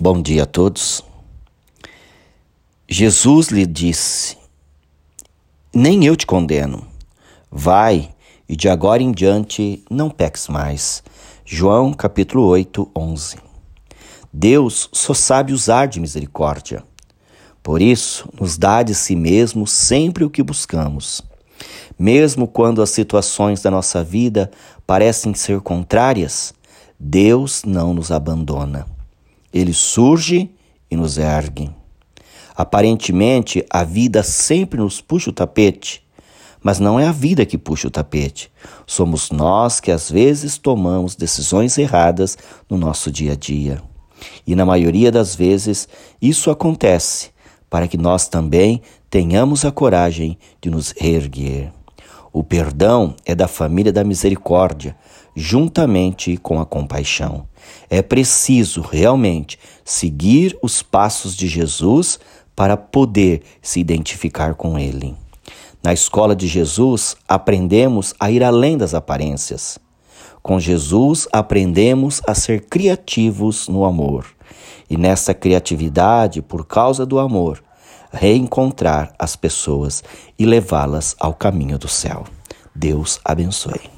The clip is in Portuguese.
Bom dia a todos. Jesus lhe disse: Nem eu te condeno. Vai e de agora em diante não peques mais. João capítulo 8, 11. Deus só sabe usar de misericórdia. Por isso, nos dá de si mesmo sempre o que buscamos. Mesmo quando as situações da nossa vida parecem ser contrárias, Deus não nos abandona. Ele surge e nos ergue. Aparentemente, a vida sempre nos puxa o tapete, mas não é a vida que puxa o tapete. Somos nós que às vezes tomamos decisões erradas no nosso dia a dia. E na maioria das vezes, isso acontece para que nós também tenhamos a coragem de nos reerguer. O perdão é da família da misericórdia, juntamente com a compaixão. É preciso realmente seguir os passos de Jesus para poder se identificar com Ele. Na escola de Jesus, aprendemos a ir além das aparências. Com Jesus, aprendemos a ser criativos no amor. E nessa criatividade, por causa do amor, reencontrar as pessoas e levá-las ao caminho do céu. Deus abençoe.